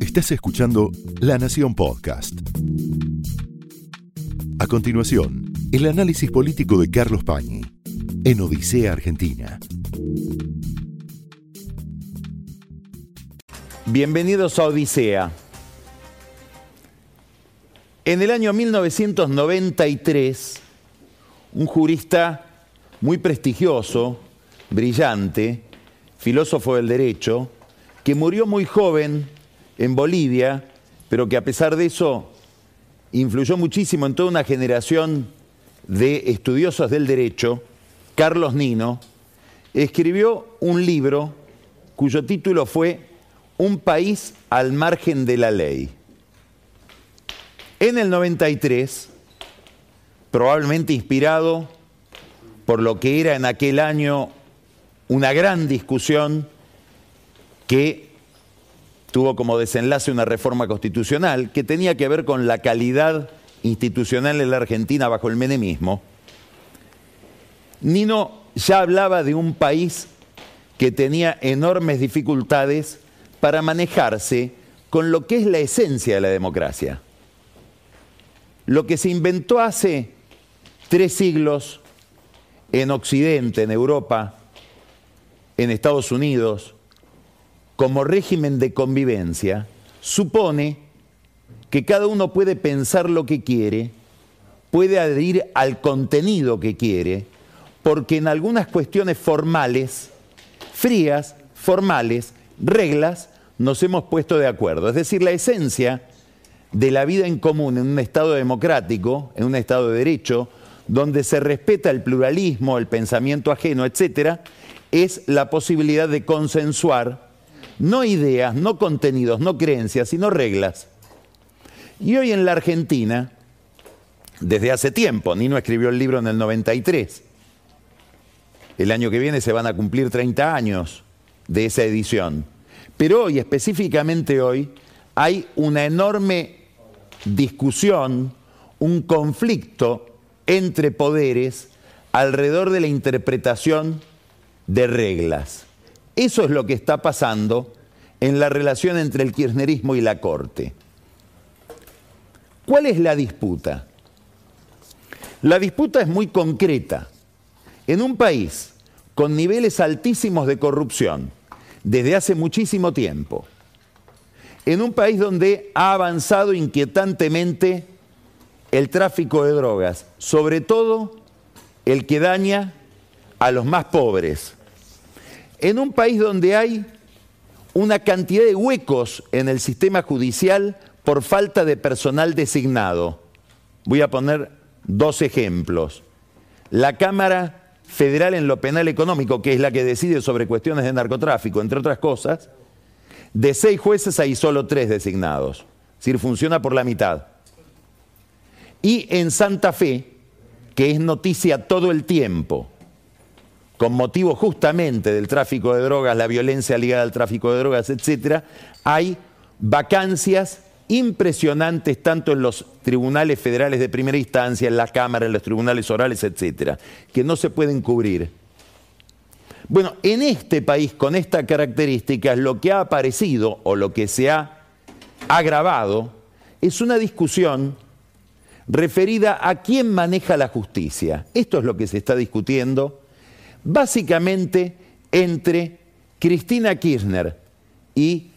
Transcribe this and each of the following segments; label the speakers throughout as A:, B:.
A: Estás escuchando La Nación Podcast. A continuación, el análisis político de Carlos Pañi en Odisea Argentina.
B: Bienvenidos a Odisea. En el año 1993, un jurista muy prestigioso, brillante, filósofo del derecho, que murió muy joven en Bolivia, pero que a pesar de eso influyó muchísimo en toda una generación de estudiosos del derecho, Carlos Nino, escribió un libro cuyo título fue Un país al margen de la ley. En el 93, probablemente inspirado por lo que era en aquel año una gran discusión que tuvo como desenlace una reforma constitucional que tenía que ver con la calidad institucional en la Argentina bajo el menemismo, Nino ya hablaba de un país que tenía enormes dificultades para manejarse con lo que es la esencia de la democracia. Lo que se inventó hace tres siglos en Occidente, en Europa, en Estados Unidos, como régimen de convivencia, supone que cada uno puede pensar lo que quiere, puede adherir al contenido que quiere, porque en algunas cuestiones formales, frías, formales, reglas, nos hemos puesto de acuerdo. Es decir, la esencia de la vida en común en un Estado democrático, en un Estado de derecho, donde se respeta el pluralismo, el pensamiento ajeno, etcétera, es la posibilidad de consensuar no ideas, no contenidos, no creencias, sino reglas. Y hoy en la Argentina, desde hace tiempo, Nino escribió el libro en el 93, el año que viene se van a cumplir 30 años de esa edición, pero hoy, específicamente hoy, hay una enorme discusión, un conflicto entre poderes alrededor de la interpretación de reglas. Eso es lo que está pasando en la relación entre el kirchnerismo y la Corte. ¿Cuál es la disputa? La disputa es muy concreta. En un país con niveles altísimos de corrupción desde hace muchísimo tiempo, en un país donde ha avanzado inquietantemente el tráfico de drogas, sobre todo el que daña a los más pobres, en un país donde hay una cantidad de huecos en el sistema judicial por falta de personal designado. Voy a poner dos ejemplos. La Cámara Federal en lo Penal Económico, que es la que decide sobre cuestiones de narcotráfico, entre otras cosas, de seis jueces hay solo tres designados. Es decir, funciona por la mitad. Y en Santa Fe, que es noticia todo el tiempo, con motivo justamente del tráfico de drogas, la violencia ligada al tráfico de drogas, etcétera, hay vacancias impresionantes tanto en los tribunales federales de primera instancia, en la Cámara, en los tribunales orales, etcétera, que no se pueden cubrir. Bueno, en este país con esta característica lo que ha aparecido o lo que se ha agravado es una discusión referida a quién maneja la justicia. Esto es lo que se está discutiendo básicamente entre Cristina Kirchner y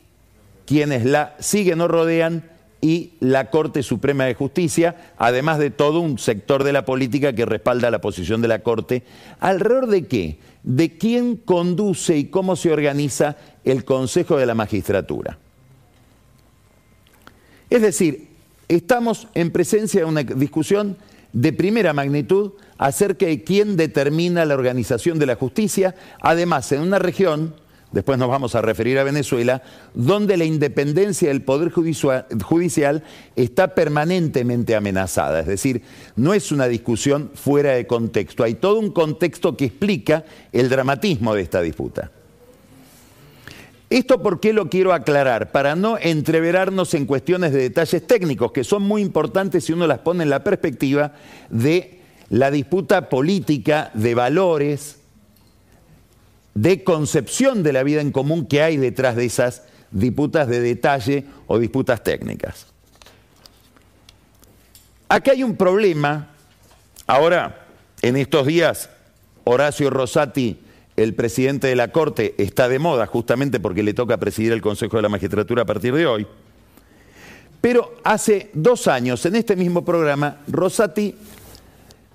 B: quienes la siguen o rodean y la Corte Suprema de Justicia, además de todo un sector de la política que respalda la posición de la Corte. ¿Alrededor de qué? De quién conduce y cómo se organiza el Consejo de la Magistratura. Es decir, estamos en presencia de una discusión de primera magnitud acerca de quién determina la organización de la justicia, además en una región, después nos vamos a referir a Venezuela, donde la independencia del Poder Judicial está permanentemente amenazada. Es decir, no es una discusión fuera de contexto, hay todo un contexto que explica el dramatismo de esta disputa. ¿Esto por qué lo quiero aclarar? Para no entreverarnos en cuestiones de detalles técnicos, que son muy importantes si uno las pone en la perspectiva de la disputa política de valores, de concepción de la vida en común que hay detrás de esas disputas de detalle o disputas técnicas. Acá hay un problema. Ahora, en estos días, Horacio Rosati, el presidente de la Corte, está de moda justamente porque le toca presidir el Consejo de la Magistratura a partir de hoy. Pero hace dos años, en este mismo programa, Rosati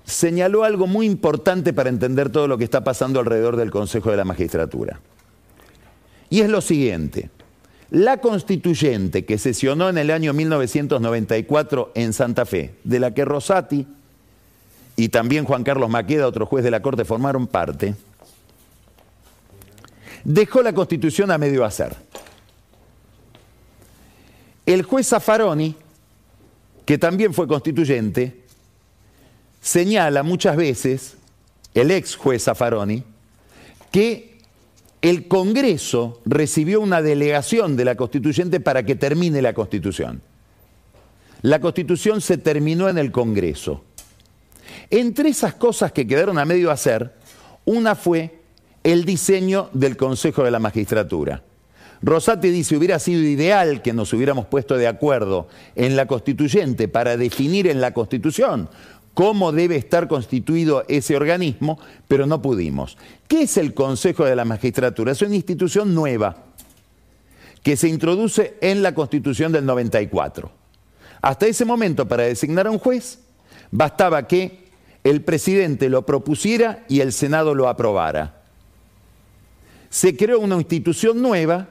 B: señaló algo muy importante para entender todo lo que está pasando alrededor del Consejo de la Magistratura. Y es lo siguiente. La constituyente que sesionó en el año 1994 en Santa Fe, de la que Rosati y también Juan Carlos Maqueda, otro juez de la Corte, formaron parte, dejó la constitución a medio hacer. El juez Zaffaroni, que también fue constituyente, señala muchas veces, el ex juez Zaffaroni, que el Congreso recibió una delegación de la constituyente para que termine la constitución. La constitución se terminó en el Congreso. Entre esas cosas que quedaron a medio hacer, una fue el diseño del Consejo de la Magistratura. Rosati dice, hubiera sido ideal que nos hubiéramos puesto de acuerdo en la constituyente para definir en la constitución cómo debe estar constituido ese organismo, pero no pudimos. ¿Qué es el Consejo de la Magistratura? Es una institución nueva que se introduce en la Constitución del 94. Hasta ese momento, para designar a un juez, bastaba que el presidente lo propusiera y el Senado lo aprobara. Se creó una institución nueva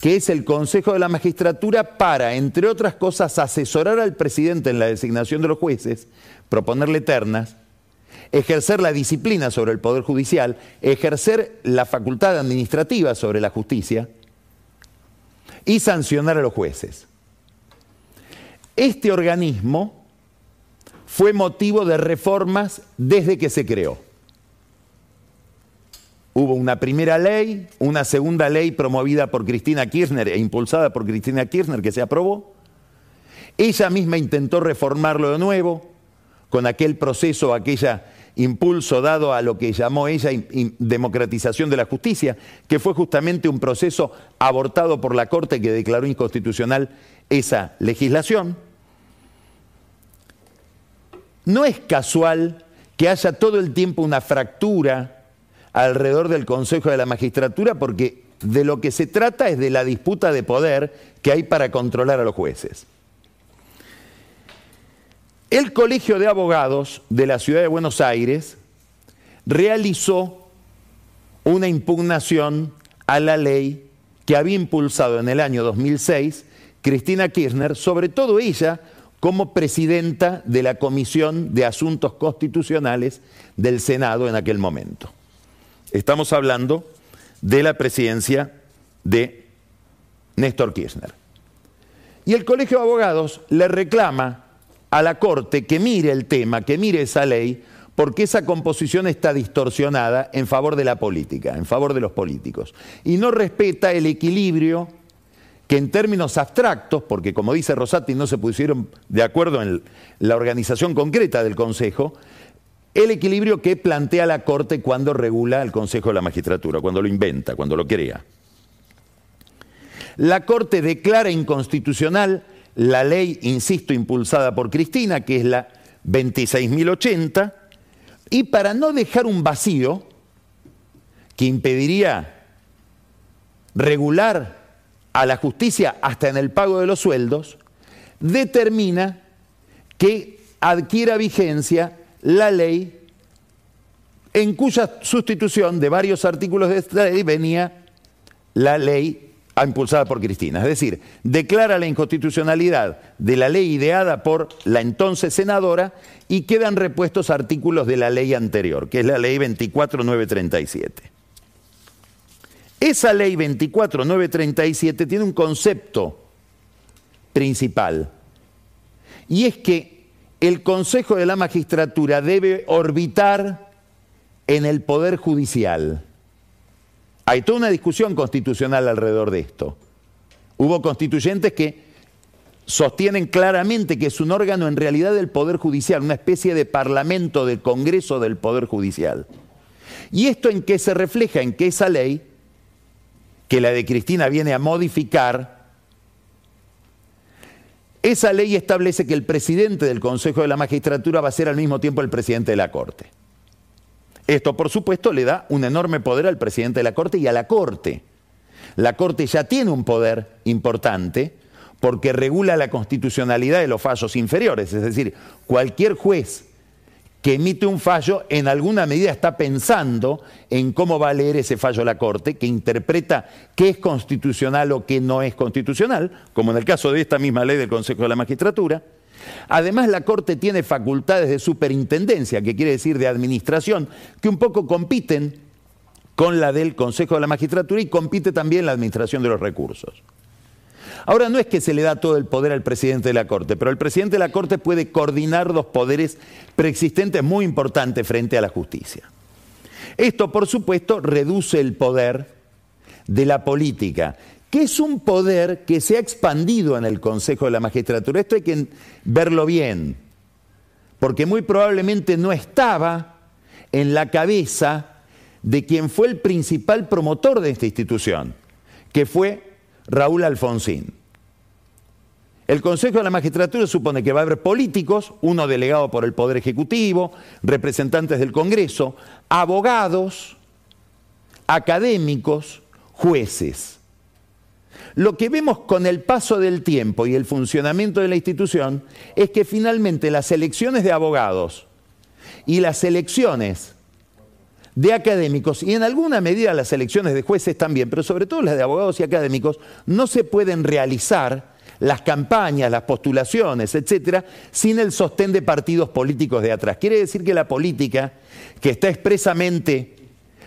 B: que es el Consejo de la Magistratura para, entre otras cosas, asesorar al presidente en la designación de los jueces, proponerle ternas, ejercer la disciplina sobre el Poder Judicial, ejercer la facultad administrativa sobre la justicia y sancionar a los jueces. Este organismo fue motivo de reformas desde que se creó. Hubo una primera ley, una segunda ley promovida por Cristina Kirchner e impulsada por Cristina Kirchner que se aprobó. Ella misma intentó reformarlo de nuevo con aquel proceso, aquella impulso dado a lo que llamó ella democratización de la justicia, que fue justamente un proceso abortado por la Corte que declaró inconstitucional esa legislación. No es casual que haya todo el tiempo una fractura alrededor del Consejo de la Magistratura porque de lo que se trata es de la disputa de poder que hay para controlar a los jueces. El Colegio de Abogados de la Ciudad de Buenos Aires realizó una impugnación a la ley que había impulsado en el año 2006 Cristina Kirchner, sobre todo ella como presidenta de la Comisión de Asuntos Constitucionales del Senado en aquel momento. Estamos hablando de la presidencia de Néstor Kirchner. Y el Colegio de Abogados le reclama a la Corte que mire el tema, que mire esa ley, porque esa composición está distorsionada en favor de la política, en favor de los políticos. Y no respeta el equilibrio que en términos abstractos, porque como dice Rosati, no se pusieron de acuerdo en la organización concreta del Consejo, el equilibrio que plantea la Corte cuando regula el Consejo de la Magistratura, cuando lo inventa, cuando lo crea. La Corte declara inconstitucional la ley, insisto, impulsada por Cristina, que es la 26.080, y para no dejar un vacío que impediría regular a la justicia hasta en el pago de los sueldos, determina que adquiera vigencia la ley en cuya sustitución de varios artículos de esta ley venía la ley impulsada por Cristina. Es decir, declara la inconstitucionalidad de la ley ideada por la entonces senadora y quedan repuestos artículos de la ley anterior, que es la ley 24937. Esa ley 24937 tiene un concepto principal, y es que el Consejo de la Magistratura debe orbitar en el Poder Judicial. Hay toda una discusión constitucional alrededor de esto. Hubo constituyentes que sostienen claramente que es un órgano en realidad del Poder Judicial, una especie de parlamento del Congreso del Poder Judicial. ¿Y esto en qué se refleja? En que esa ley que la de Cristina viene a modificar, esa ley establece que el presidente del Consejo de la Magistratura va a ser al mismo tiempo el presidente de la Corte. Esto, por supuesto, le da un enorme poder al presidente de la Corte y a la Corte. La Corte ya tiene un poder importante porque regula la constitucionalidad de los fallos inferiores, es decir, cualquier juez que emite un fallo en alguna medida está pensando en cómo va a leer ese fallo la Corte, que interpreta qué es constitucional o qué no es constitucional, como en el caso de esta misma ley del Consejo de la Magistratura, Además, la Corte tiene facultades de superintendencia, que quiere decir de administración, que un poco compiten con la del Consejo de la Magistratura y compite también la administración de los recursos. Ahora, no es que se le da todo el poder al presidente de la Corte, pero el presidente de la Corte puede coordinar dos poderes preexistentes muy importantes frente a la justicia. Esto, por supuesto, reduce el poder de la política que es un poder que se ha expandido en el Consejo de la Magistratura. Esto hay que verlo bien, porque muy probablemente no estaba en la cabeza de quien fue el principal promotor de esta institución, que fue Raúl Alfonsín. El Consejo de la Magistratura supone que va a haber políticos, uno delegado por el Poder Ejecutivo, representantes del Congreso, abogados, académicos, jueces. Lo que vemos con el paso del tiempo y el funcionamiento de la institución es que finalmente las elecciones de abogados y las elecciones de académicos y en alguna medida las elecciones de jueces también, pero sobre todo las de abogados y académicos, no se pueden realizar las campañas, las postulaciones, etcétera, sin el sostén de partidos políticos de atrás. Quiere decir que la política, que está expresamente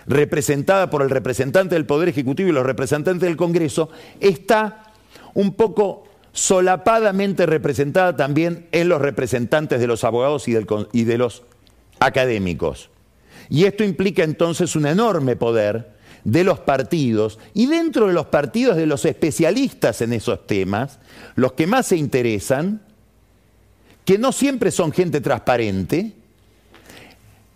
B: representada por el representante del Poder Ejecutivo y los representantes del Congreso, está un poco solapadamente representada también en los representantes de los abogados y, y de los académicos. Y esto implica entonces un enorme poder de los partidos y dentro de los partidos de los especialistas en esos temas, los que más se interesan, que no siempre son gente transparente,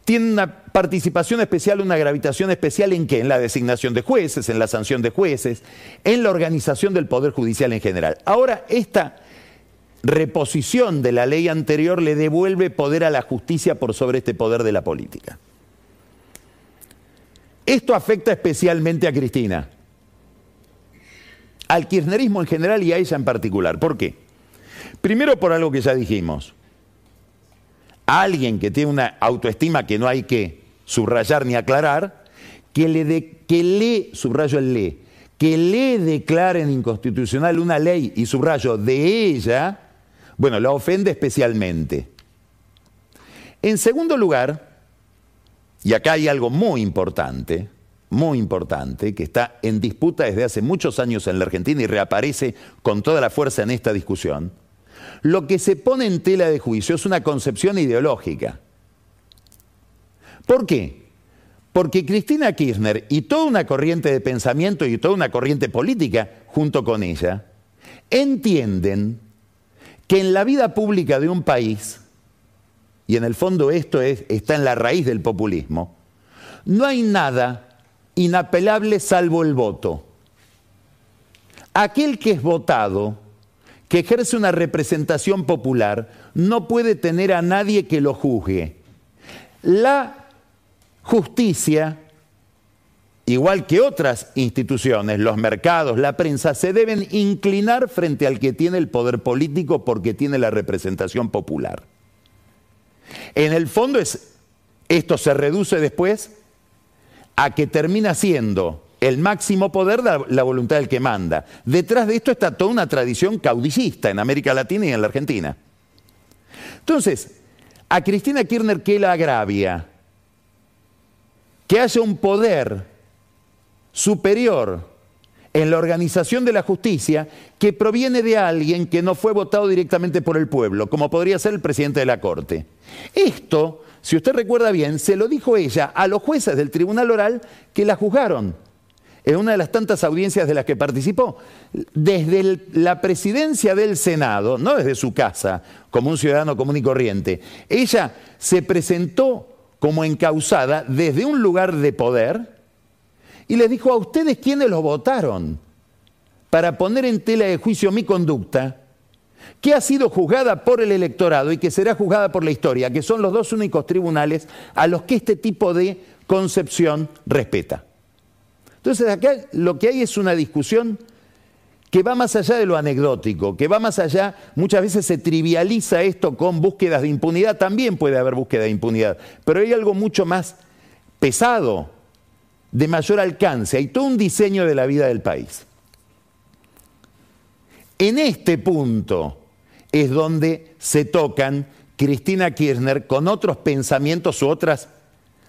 B: tienen una participación especial, una gravitación especial en qué? En la designación de jueces, en la sanción de jueces, en la organización del Poder Judicial en general. Ahora, esta reposición de la ley anterior le devuelve poder a la justicia por sobre este poder de la política. Esto afecta especialmente a Cristina, al kirchnerismo en general y a ella en particular. ¿Por qué? Primero por algo que ya dijimos. alguien que tiene una autoestima que no hay que subrayar ni aclarar, que le, de, que le subrayo el le, que le declaren inconstitucional una ley y subrayo de ella, bueno, la ofende especialmente. En segundo lugar, y acá hay algo muy importante, muy importante, que está en disputa desde hace muchos años en la Argentina y reaparece con toda la fuerza en esta discusión, lo que se pone en tela de juicio es una concepción ideológica. ¿Por qué? Porque Cristina Kirchner y toda una corriente de pensamiento y toda una corriente política junto con ella entienden que en la vida pública de un país, y en el fondo esto está en la raíz del populismo, no hay nada inapelable salvo el voto. Aquel que es votado, que ejerce una representación popular, no puede tener a nadie que lo juzgue. La justicia, igual que otras instituciones, los mercados, la prensa, se deben inclinar frente al que tiene el poder político porque tiene la representación popular. En el fondo es, esto se reduce después a que termina siendo el máximo poder de la voluntad del que manda. Detrás de esto está toda una tradición caudillista en América Latina y en la Argentina. Entonces, a Cristina Kirchner, ¿qué la agravia? que haya un poder superior en la organización de la justicia que proviene de alguien que no fue votado directamente por el pueblo, como podría ser el presidente de la Corte. Esto, si usted recuerda bien, se lo dijo ella a los jueces del Tribunal Oral que la juzgaron en una de las tantas audiencias de las que participó. Desde la presidencia del Senado, no desde su casa, como un ciudadano común y corriente, ella se presentó como encausada desde un lugar de poder y les dijo a ustedes quiénes lo votaron para poner en tela de juicio mi conducta, que ha sido juzgada por el electorado y que será juzgada por la historia, que son los dos únicos tribunales a los que este tipo de concepción respeta. Entonces acá lo que hay es una discusión que va más allá de lo anecdótico, que va más allá, muchas veces se trivializa esto con búsquedas de impunidad, también puede haber búsqueda de impunidad, pero hay algo mucho más pesado, de mayor alcance, hay todo un diseño de la vida del país. En este punto es donde se tocan Cristina Kirchner con otros pensamientos u otras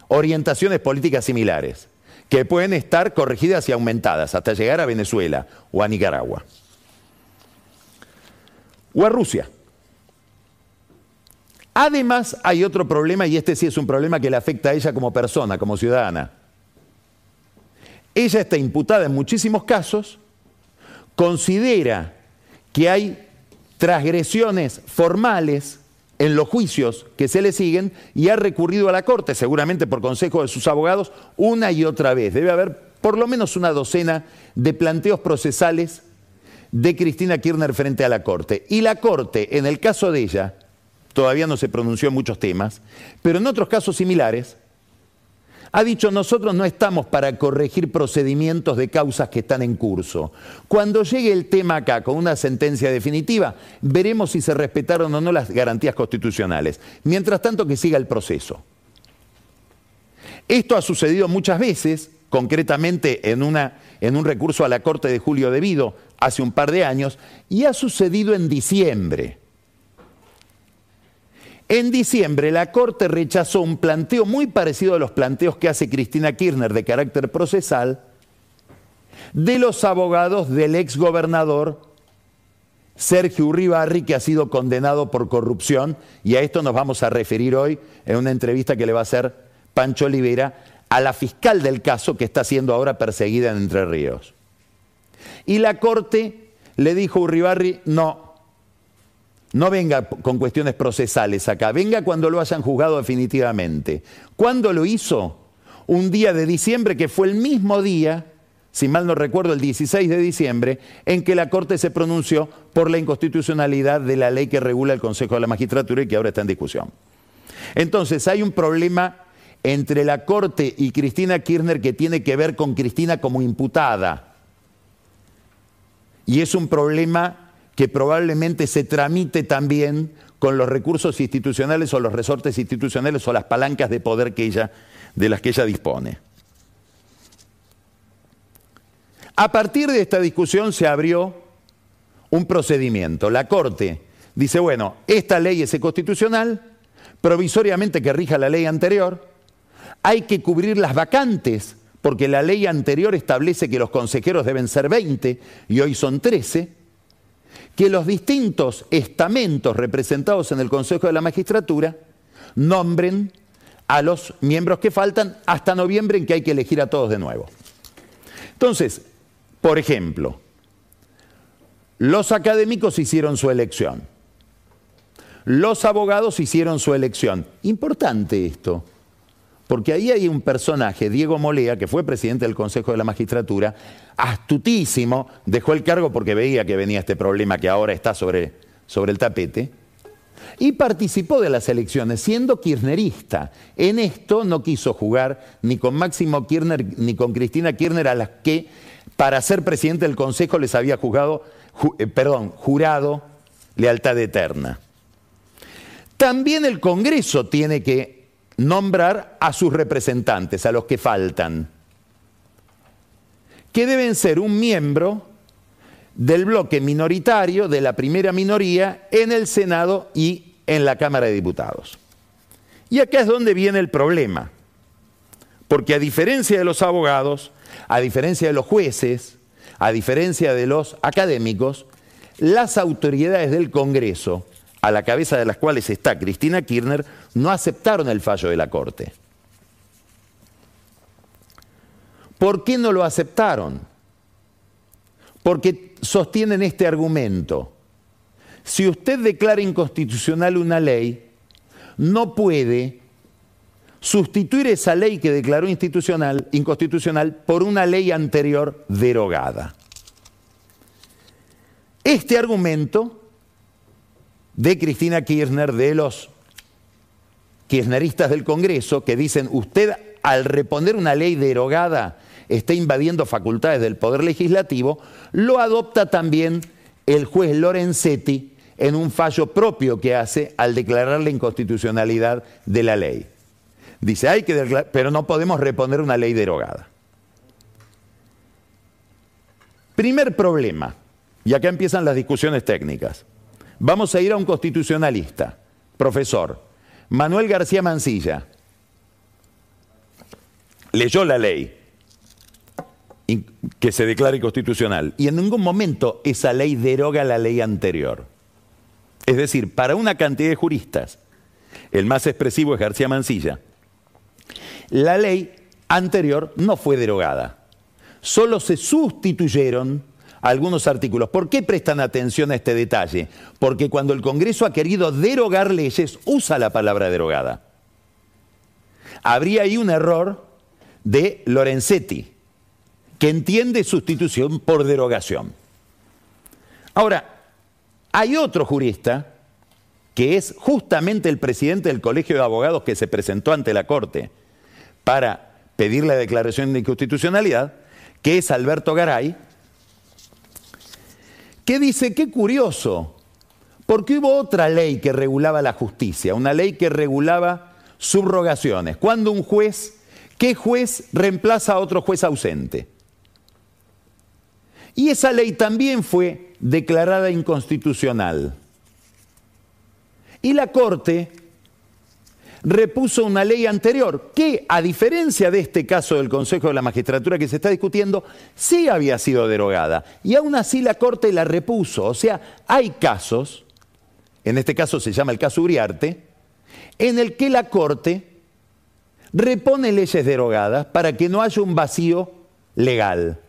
B: orientaciones políticas similares que pueden estar corregidas y aumentadas hasta llegar a Venezuela o a Nicaragua. O a Rusia. Además, hay otro problema, y este sí es un problema que le afecta a ella como persona, como ciudadana. Ella está imputada en muchísimos casos, considera que hay transgresiones formales en los juicios que se le siguen y ha recurrido a la Corte, seguramente por consejo de sus abogados, una y otra vez. Debe haber por lo menos una docena de planteos procesales de Cristina Kirchner frente a la Corte. Y la Corte, en el caso de ella, todavía no se pronunció en muchos temas, pero en otros casos similares, ha dicho nosotros no estamos para corregir procedimientos de causas que están en curso. Cuando llegue el tema acá con una sentencia definitiva, veremos si se respetaron o no las garantías constitucionales. Mientras tanto, que siga el proceso. Esto ha sucedido muchas veces, concretamente en, una, en un recurso a la Corte de Julio Debido hace un par de años, y ha sucedido en diciembre. En diciembre la Corte rechazó un planteo muy parecido a los planteos que hace Cristina Kirchner de carácter procesal de los abogados del ex gobernador Sergio Uribarri, que ha sido condenado por corrupción, y a esto nos vamos a referir hoy en una entrevista que le va a hacer Pancho Olivera a la fiscal del caso que está siendo ahora perseguida en Entre Ríos. Y la Corte le dijo a Uribarri, no, no venga con cuestiones procesales acá, venga cuando lo hayan juzgado definitivamente. ¿Cuándo lo hizo? Un día de diciembre que fue el mismo día, si mal no recuerdo, el 16 de diciembre, en que la Corte se pronunció por la inconstitucionalidad de la ley que regula el Consejo de la Magistratura y que ahora está en discusión. Entonces, hay un problema entre la Corte y Cristina Kirchner que tiene que ver con Cristina como imputada. Y es un problema que probablemente se tramite también con los recursos institucionales o los resortes institucionales o las palancas de poder que ella, de las que ella dispone. A partir de esta discusión se abrió un procedimiento. La Corte dice, bueno, esta ley es constitucional, provisoriamente que rija la ley anterior, hay que cubrir las vacantes, porque la ley anterior establece que los consejeros deben ser 20 y hoy son 13, que los distintos estamentos representados en el Consejo de la Magistratura nombren a los miembros que faltan hasta noviembre en que hay que elegir a todos de nuevo. Entonces, por ejemplo, los académicos hicieron su elección, los abogados hicieron su elección. Importante esto, porque ahí hay un personaje, Diego Molea, que fue presidente del Consejo de la Magistratura, astutísimo, dejó el cargo porque veía que venía este problema que ahora está sobre, sobre el tapete, y participó de las elecciones siendo kirchnerista. En esto no quiso jugar ni con Máximo Kirchner ni con Cristina Kirchner, a las que para ser presidente del Consejo les había jugado, eh, perdón, jurado lealtad eterna. También el Congreso tiene que nombrar a sus representantes, a los que faltan, que deben ser un miembro del bloque minoritario, de la primera minoría, en el Senado y en la Cámara de Diputados. Y acá es donde viene el problema, porque a diferencia de los abogados, a diferencia de los jueces, a diferencia de los académicos, las autoridades del Congreso a la cabeza de las cuales está Cristina Kirchner, no aceptaron el fallo de la Corte. ¿Por qué no lo aceptaron? Porque sostienen este argumento. Si usted declara inconstitucional una ley, no puede sustituir esa ley que declaró inconstitucional por una ley anterior derogada. Este argumento de Cristina Kirchner, de los kirchneristas del Congreso, que dicen, usted al reponer una ley derogada está invadiendo facultades del Poder Legislativo, lo adopta también el juez Lorenzetti en un fallo propio que hace al declarar la inconstitucionalidad de la ley. Dice, hay que declarar, pero no podemos reponer una ley derogada. Primer problema, y acá empiezan las discusiones técnicas. Vamos a ir a un constitucionalista, profesor, Manuel García Mancilla. Leyó la ley que se declara inconstitucional y en ningún momento esa ley deroga la ley anterior. Es decir, para una cantidad de juristas, el más expresivo es García Mancilla, la ley anterior no fue derogada, solo se sustituyeron algunos artículos. ¿Por qué prestan atención a este detalle? Porque cuando el Congreso ha querido derogar leyes, usa la palabra derogada. Habría ahí un error de Lorenzetti, que entiende sustitución por derogación. Ahora, hay otro jurista, que es justamente el presidente del Colegio de Abogados que se presentó ante la Corte para pedir la declaración de inconstitucionalidad, que es Alberto Garay, que dice, qué curioso, porque hubo otra ley que regulaba la justicia, una ley que regulaba subrogaciones. Cuando un juez, ¿qué juez reemplaza a otro juez ausente? Y esa ley también fue declarada inconstitucional. Y la Corte repuso una ley anterior que, a diferencia de este caso del Consejo de la Magistratura que se está discutiendo, sí había sido derogada. Y aún así la Corte la repuso. O sea, hay casos, en este caso se llama el caso Uriarte, en el que la Corte repone leyes derogadas para que no haya un vacío legal.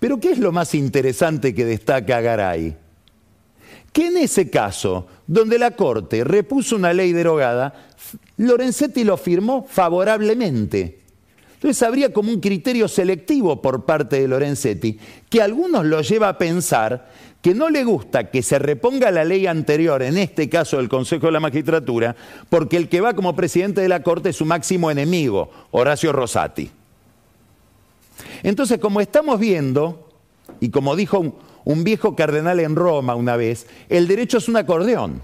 B: Pero ¿qué es lo más interesante que destaca Garay? Que en ese caso, donde la Corte repuso una ley derogada, Lorenzetti lo firmó favorablemente. Entonces habría como un criterio selectivo por parte de Lorenzetti, que a algunos lo lleva a pensar que no le gusta que se reponga la ley anterior, en este caso del Consejo de la Magistratura, porque el que va como presidente de la Corte es su máximo enemigo, Horacio Rosati. Entonces, como estamos viendo, y como dijo un viejo cardenal en Roma una vez, el derecho es un acordeón.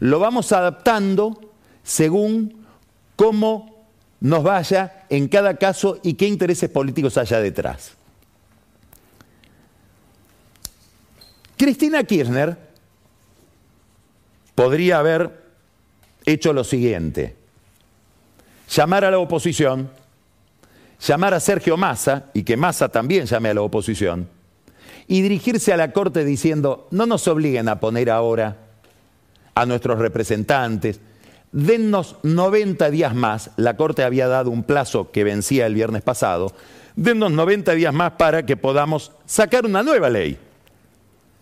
B: Lo vamos adaptando según cómo nos vaya en cada caso y qué intereses políticos haya detrás. Cristina Kirchner podría haber hecho lo siguiente, llamar a la oposición, llamar a Sergio Massa y que Massa también llame a la oposición y dirigirse a la Corte diciendo, no nos obliguen a poner ahora a nuestros representantes, dennos 90 días más, la Corte había dado un plazo que vencía el viernes pasado, dennos 90 días más para que podamos sacar una nueva ley.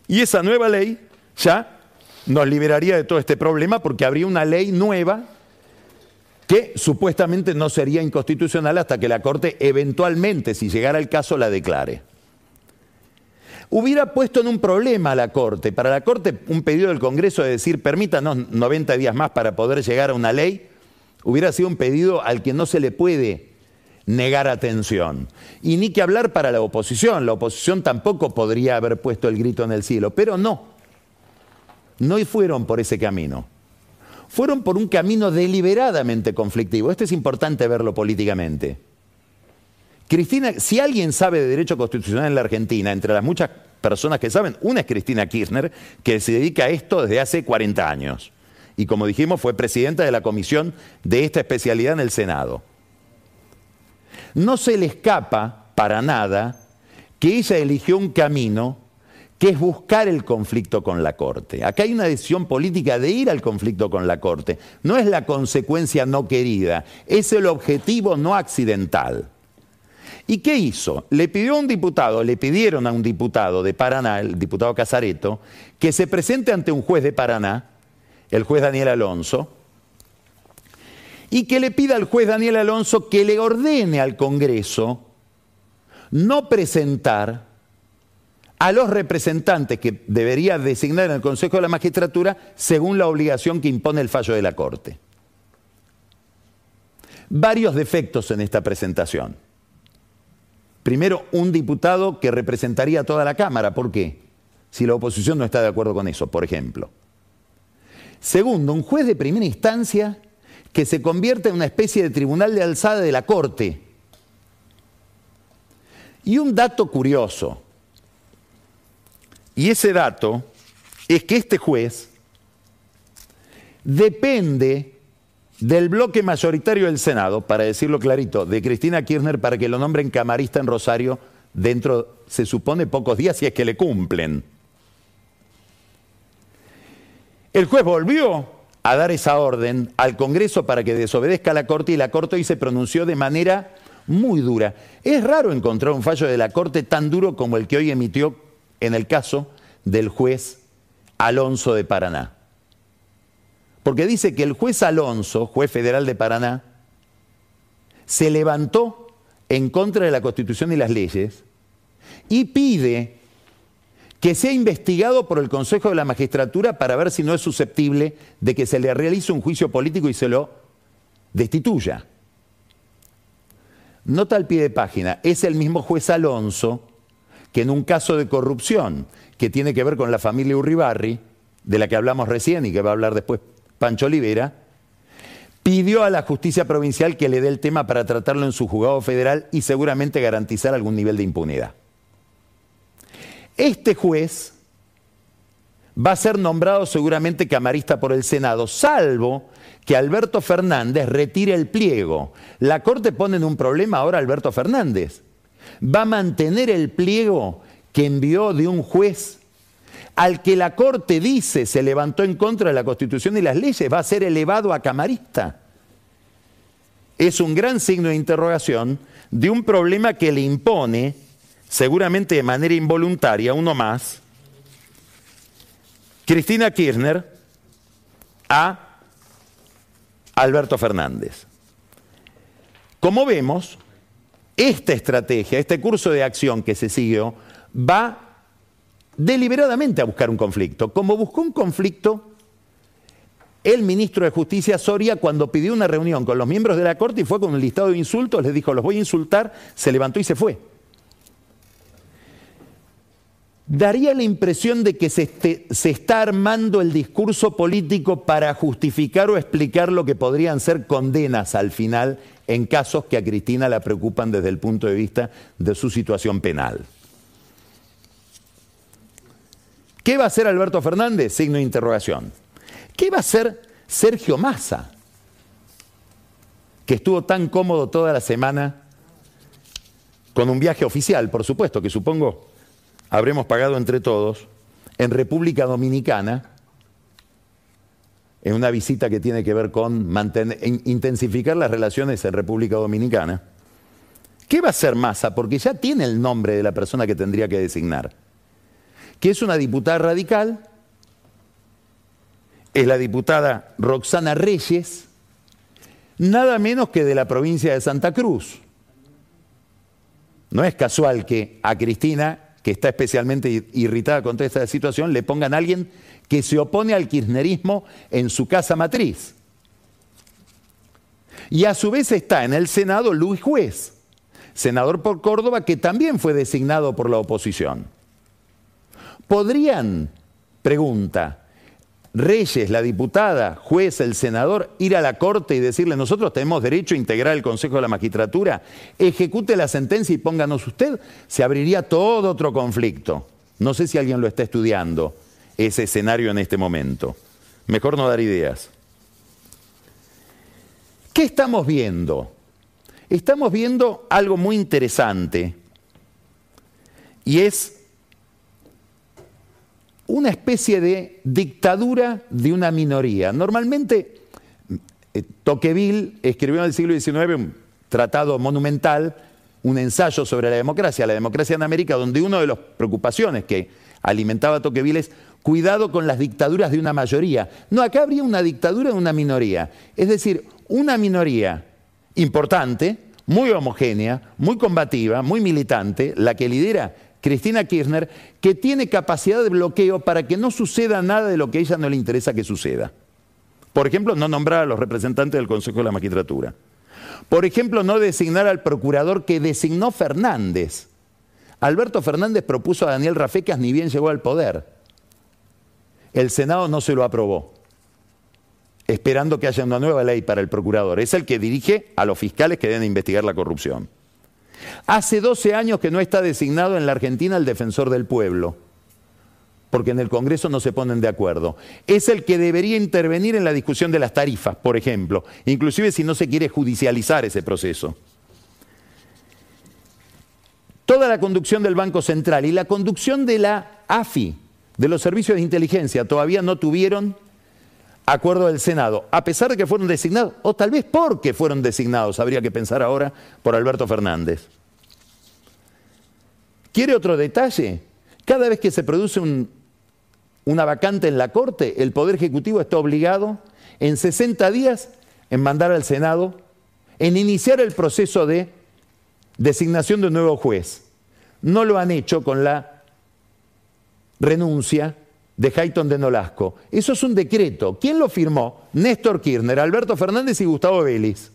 B: Y esa nueva ley ya nos liberaría de todo este problema porque habría una ley nueva que supuestamente no sería inconstitucional hasta que la Corte eventualmente, si llegara el caso, la declare hubiera puesto en un problema a la Corte. Para la Corte, un pedido del Congreso de decir, permítanos 90 días más para poder llegar a una ley, hubiera sido un pedido al que no se le puede negar atención. Y ni que hablar para la oposición. La oposición tampoco podría haber puesto el grito en el cielo, pero no. No fueron por ese camino. Fueron por un camino deliberadamente conflictivo. Esto es importante verlo políticamente. Cristina, si alguien sabe de derecho constitucional en la Argentina, entre las muchas personas que saben, una es Cristina Kirchner, que se dedica a esto desde hace 40 años. Y como dijimos, fue presidenta de la comisión de esta especialidad en el Senado. No se le escapa para nada que ella eligió un camino que es buscar el conflicto con la Corte. Acá hay una decisión política de ir al conflicto con la Corte. No es la consecuencia no querida, es el objetivo no accidental. ¿Y qué hizo? Le pidió a un diputado, le pidieron a un diputado de Paraná, el diputado Casareto, que se presente ante un juez de Paraná, el juez Daniel Alonso, y que le pida al juez Daniel Alonso que le ordene al Congreso no presentar a los representantes que debería designar en el Consejo de la Magistratura según la obligación que impone el fallo de la Corte. Varios defectos en esta presentación. Primero, un diputado que representaría a toda la Cámara. ¿Por qué? Si la oposición no está de acuerdo con eso, por ejemplo. Segundo, un juez de primera instancia que se convierte en una especie de tribunal de alzada de la Corte. Y un dato curioso, y ese dato es que este juez depende del bloque mayoritario del Senado, para decirlo clarito, de Cristina Kirchner para que lo nombren camarista en Rosario dentro, se supone, pocos días si es que le cumplen. El juez volvió a dar esa orden al Congreso para que desobedezca a la Corte y la Corte hoy se pronunció de manera muy dura. Es raro encontrar un fallo de la Corte tan duro como el que hoy emitió en el caso del juez Alonso de Paraná. Porque dice que el juez Alonso, juez federal de Paraná, se levantó en contra de la Constitución y las leyes y pide que sea investigado por el Consejo de la Magistratura para ver si no es susceptible de que se le realice un juicio político y se lo destituya. Nota al pie de página, es el mismo juez Alonso que en un caso de corrupción que tiene que ver con la familia Urribarri, de la que hablamos recién y que va a hablar después Pancho Olivera, pidió a la justicia provincial que le dé el tema para tratarlo en su juzgado federal y seguramente garantizar algún nivel de impunidad. Este juez va a ser nombrado seguramente camarista por el Senado, salvo que Alberto Fernández retire el pliego. La Corte pone en un problema ahora a Alberto Fernández va a mantener el pliego que envió de un juez al que la Corte dice se levantó en contra de la Constitución y las leyes, va a ser elevado a camarista. Es un gran signo de interrogación de un problema que le impone, seguramente de manera involuntaria, uno más, Cristina Kirchner a Alberto Fernández. Como vemos, esta estrategia, este curso de acción que se siguió, va deliberadamente a buscar un conflicto. Como buscó un conflicto el ministro de Justicia Soria cuando pidió una reunión con los miembros de la Corte y fue con un listado de insultos, les dijo, los voy a insultar, se levantó y se fue. Daría la impresión de que se, se, está armando el discurso político para justificar o explicar lo que podrían ser condenas al final en casos que a Cristina la preocupan desde el punto de vista de su situación penal. ¿Qué va a hacer Alberto Fernández? Signo de interrogación. ¿Qué va a hacer Sergio Massa? Que estuvo tan cómodo toda la semana con un viaje oficial, por supuesto, que supongo habremos pagado entre todos, en República Dominicana, en una visita que tiene que ver con intensificar las relaciones en República Dominicana. ¿Qué va a hacer Massa? Porque ya tiene el nombre de la persona que tendría que designar. Que es una diputada radical, es la diputada Roxana Reyes, nada menos que de la provincia de Santa Cruz. No es casual que a Cristina, que está especialmente irritada con esta situación, le pongan a alguien que se opone al kirchnerismo en su casa matriz. Y a su vez está en el Senado Luis Juez, senador por Córdoba, que también fue designado por la oposición. ¿Podrían, pregunta, Reyes, la diputada, juez, el senador, ir a la corte y decirle, nosotros tenemos derecho a integrar el Consejo de la Magistratura, ejecute la sentencia y pónganos usted? Se abriría todo otro conflicto. No sé si alguien lo está estudiando ese escenario en este momento. Mejor no dar ideas. ¿Qué estamos viendo? Estamos viendo algo muy interesante y es una especie de dictadura de una minoría. Normalmente, eh, Tocqueville escribió en el siglo XIX un tratado monumental, un ensayo sobre la democracia, la democracia en América, donde una de las preocupaciones que alimentaba Tocqueville es cuidado con las dictaduras de una mayoría. No, acá habría una dictadura de una minoría. Es decir, una minoría importante, muy homogénea, muy combativa, muy militante, la que lidera Cristina Kirchner, que tiene capacidad de bloqueo para que no suceda nada de lo que a ella no le interesa que suceda. Por ejemplo, no nombrar a los representantes del Consejo de la Magistratura. Por ejemplo, no designar al procurador que designó Fernández. Alberto Fernández propuso a Daniel Rafecas ni bien llegó al poder. El Senado no se lo aprobó, esperando que haya una nueva ley para el procurador. Es el que dirige a los fiscales que deben investigar la corrupción. Hace 12 años que no está designado en la Argentina el defensor del pueblo porque en el Congreso no se ponen de acuerdo. Es el que debería intervenir en la discusión de las tarifas, por ejemplo, inclusive si no se quiere judicializar ese proceso. Toda la conducción del Banco Central y la conducción de la AFI, de los servicios de inteligencia, todavía no tuvieron acuerdo del Senado, a pesar de que fueron designados, o tal vez porque fueron designados, habría que pensar ahora, por Alberto Fernández. ¿Quiere otro detalle? Cada vez que se produce un, una vacante en la Corte, el Poder Ejecutivo está obligado en 60 días en mandar al Senado, en iniciar el proceso de designación de un nuevo juez. No lo han hecho con la renuncia de Hayton de Nolasco. Eso es un decreto. ¿Quién lo firmó? Néstor Kirchner, Alberto Fernández y Gustavo Vélez.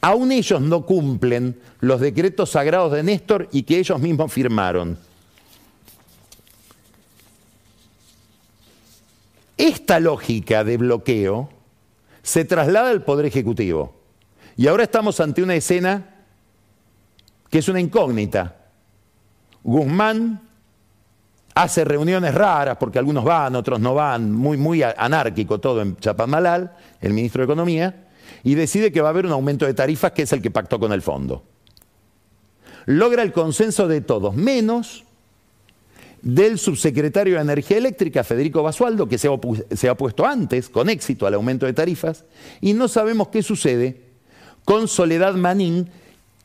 B: Aún ellos no cumplen los decretos sagrados de Néstor y que ellos mismos firmaron. Esta lógica de bloqueo se traslada al Poder Ejecutivo. Y ahora estamos ante una escena que es una incógnita. Guzmán hace reuniones raras porque algunos van, otros no van, muy, muy anárquico todo en Chapamalal, el ministro de Economía, y decide que va a haber un aumento de tarifas que es el que pactó con el fondo. Logra el consenso de todos, menos del subsecretario de Energía Eléctrica, Federico Basualdo, que se ha, opuesto antes, con éxito, al aumento de tarifas, y no sabemos qué sucede con Soledad Manín,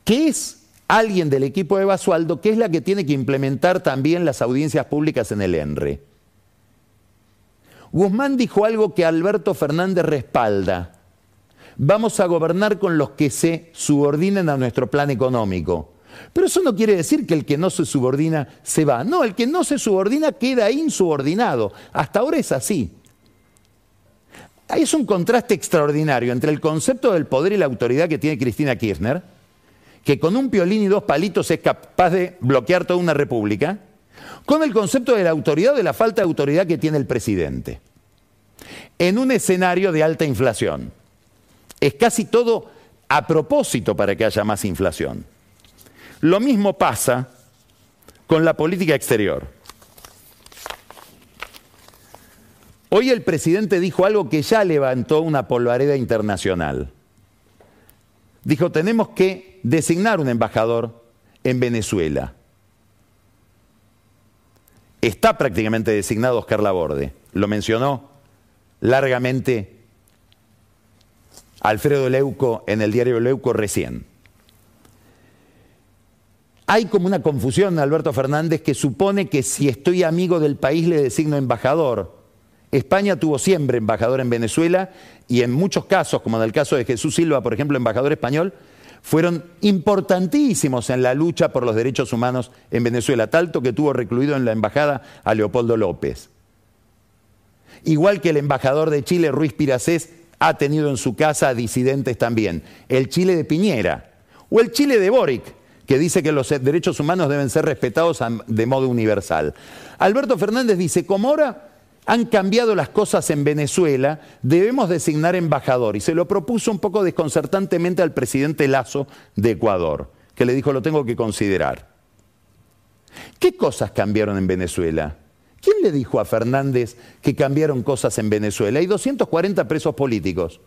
B: que es alguien del equipo de Basualdo, que es la que tiene que implementar también las audiencias públicas en el ENRE. Guzmán dijo algo que Alberto Fernández respalda. Vamos a gobernar con los que se subordinen a nuestro plan económico. Pero eso no quiere decir que el que no se subordina se va. No, el que no se subordina queda insubordinado. Hasta ahora es así. Es un contraste extraordinario entre el concepto del poder y la autoridad que tiene Cristina Kirchner, que con un piolín y dos palitos es capaz de bloquear toda una república, con el concepto de la autoridad o de la falta de autoridad que tiene el presidente. En un escenario de alta inflación. Es casi todo a propósito para que haya más inflación. Lo mismo pasa con la política exterior. Hoy el presidente dijo algo que ya levantó una polvareda internacional. Dijo, tenemos que designar un embajador en Venezuela. Está prácticamente designado Oscar Laborde. Lo mencionó largamente Alfredo Leuco en el diario Leuco recién hay como una confusión, Alberto Fernández, que supone que si estoy amigo del país le designo embajador. España tuvo siempre embajador en Venezuela y en muchos casos, como en el caso de Jesús Silva, por ejemplo, embajador español, fueron importantísimos en la lucha por los derechos humanos en Venezuela, tanto que tuvo recluido en la embajada a Leopoldo López. Igual que el embajador de Chile, Ruiz Piracés, ha tenido en su casa disidentes también. El Chile de Piñera o el Chile de Boric, que dice que los derechos humanos deben ser respetados de modo universal. Alberto Fernández dice, como ahora han cambiado las cosas en Venezuela, debemos designar embajador. Y se lo propuso un poco desconcertantemente al presidente Lazo de Ecuador, que le dijo, lo tengo que considerar. ¿Qué cosas cambiaron en Venezuela? ¿Quién le dijo a Fernández que cambiaron cosas en Venezuela? Hay 240 presos políticos.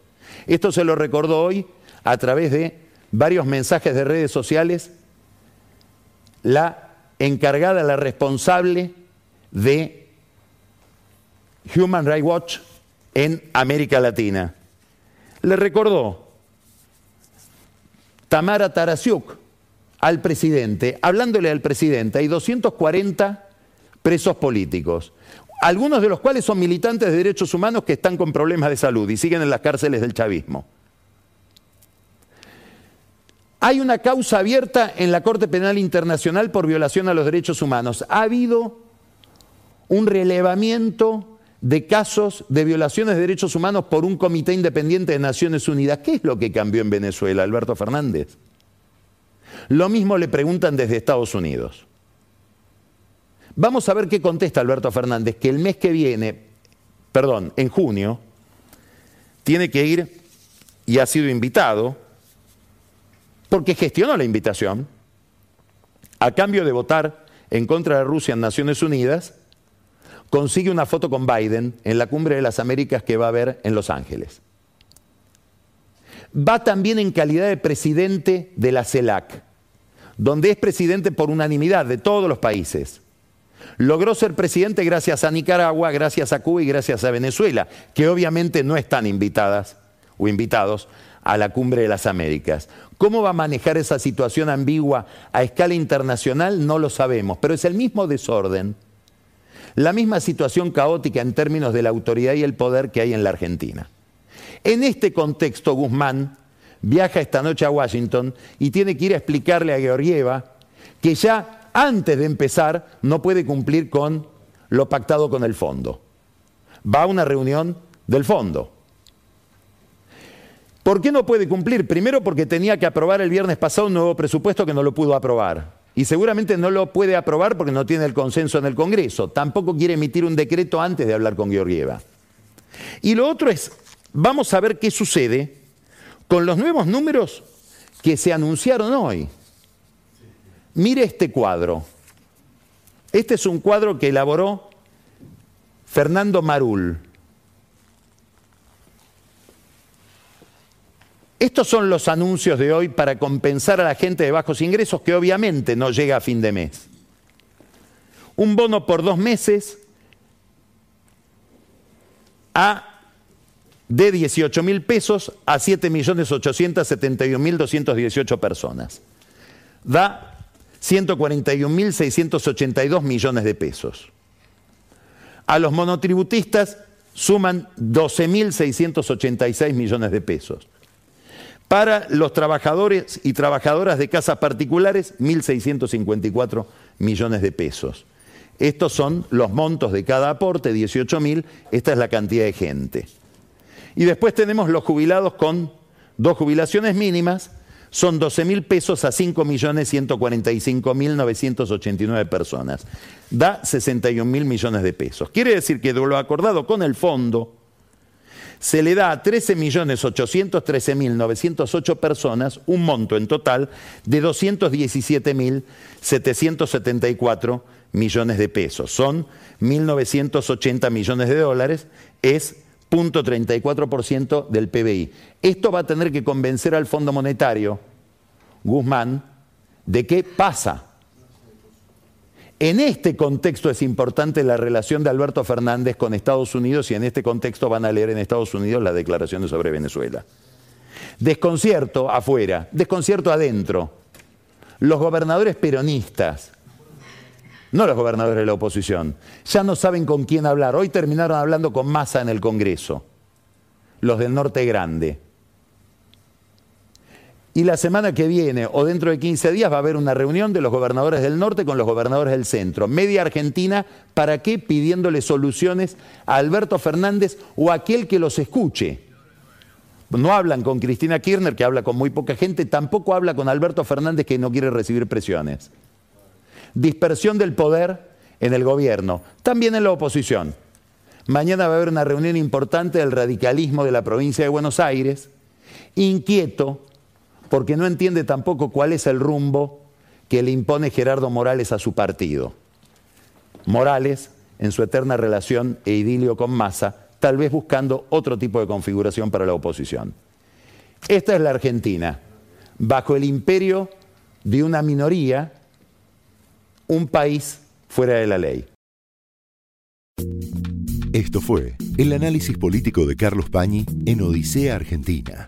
B: Esto se lo recordó hoy a través de varios mensajes de redes sociales la encargada, la responsable de Human Rights Watch en América Latina. Le recordó Tamara Tarasiuk al presidente, hablándole al presidente, hay 240 presos políticos, algunos de los cuales son militantes de derechos humanos que están con problemas de salud y siguen en las cárceles del chavismo. Hay una causa abierta en la Corte Penal Internacional por violación a los derechos humanos. Ha habido un relevamiento de casos de violaciones de derechos humanos por un comité independiente de Naciones Unidas. ¿Qué es lo que cambió en Venezuela, Alberto Fernández? Lo mismo le preguntan desde Estados Unidos. Vamos a ver qué contesta Alberto Fernández, que el mes que viene, perdón, en junio, tiene que ir y ha sido invitado, porque gestionó la invitación, a cambio de votar en contra de Rusia en Naciones Unidas, consigue una foto con Biden en la cumbre de las Américas que va a haber en Los Ángeles. Va también en calidad de presidente de la CELAC, donde es presidente por unanimidad de todos los países. Logró ser presidente gracias a Nicaragua, gracias a Cuba y gracias a Venezuela, que obviamente no están invitadas o invitados a la cumbre de las Américas. ¿Cómo va a manejar esa situación ambigua a escala internacional? No lo sabemos, pero es el mismo desorden, la misma situación caótica en términos de la autoridad y el poder que hay en la Argentina. En este contexto, Guzmán viaja esta noche a Washington y tiene que ir a explicarle a Georgieva que ya antes de empezar no puede cumplir con lo pactado con el fondo. Va a una reunión del fondo. ¿Por qué no puede cumplir? Primero porque tenía que aprobar el viernes pasado un nuevo presupuesto que no lo pudo aprobar. Y seguramente no lo puede aprobar porque no tiene el consenso en el Congreso. Tampoco quiere emitir un decreto antes de hablar con Georgieva. Y lo otro es, vamos a ver qué sucede con los nuevos números que se anunciaron hoy. Mire este cuadro. Este es un cuadro que elaboró Fernando Marul. Estos son los anuncios de hoy para compensar a la gente de bajos ingresos que obviamente no llega a fin de mes. Un bono por dos meses a de 18 mil pesos a 7 millones 871 mil 218 personas. Da 141.682 millones de pesos. A los monotributistas suman 12.686 millones de pesos. Para los trabajadores y trabajadoras de casas particulares, 1.654 millones de pesos. Estos son los montos de cada aporte, 18.000, esta es la cantidad de gente. Y después tenemos los jubilados con dos jubilaciones mínimas, son 12 mil pesos a 5 millones 145 mil 989 personas. Da 61 mil millones de pesos. Quiere decir que de lo acordado con el fondo, se le da a 13 millones 813 mil 908 personas un monto en total de 217 mil 774 millones de pesos. Son 1.980 millones de dólares, es 0.34% del PBI. Esto va a tener que convencer al Fondo Monetario, Guzmán, de qué pasa. En este contexto es importante la relación de Alberto Fernández con Estados Unidos y en este contexto van a leer en Estados Unidos las declaraciones sobre Venezuela. Desconcierto afuera, desconcierto adentro. Los gobernadores peronistas, no los gobernadores de la oposición, ya no saben con quién hablar. Hoy terminaron hablando con Massa en el Congreso, los del Norte Grande. Y la semana que viene o dentro de 15 días va a haber una reunión de los gobernadores del norte con los gobernadores del centro. Media Argentina, ¿para qué? Pidiéndole soluciones a Alberto Fernández o a aquel que los escuche. No hablan con Cristina Kirchner, que habla con muy poca gente, tampoco habla con Alberto Fernández, que no quiere recibir presiones dispersión del poder en el gobierno, también en la oposición. Mañana va a haber una reunión importante del radicalismo de la provincia de Buenos Aires, inquieto porque no entiende tampoco cuál es el rumbo que le impone Gerardo Morales a su partido. Morales, en su eterna relación e idilio con Massa, tal vez buscando otro tipo de configuración para la oposición. Esta es la Argentina, bajo el imperio de una minoría un país fuera de la ley.
A: Esto fue el análisis político de Carlos Pañi en Odisea Argentina,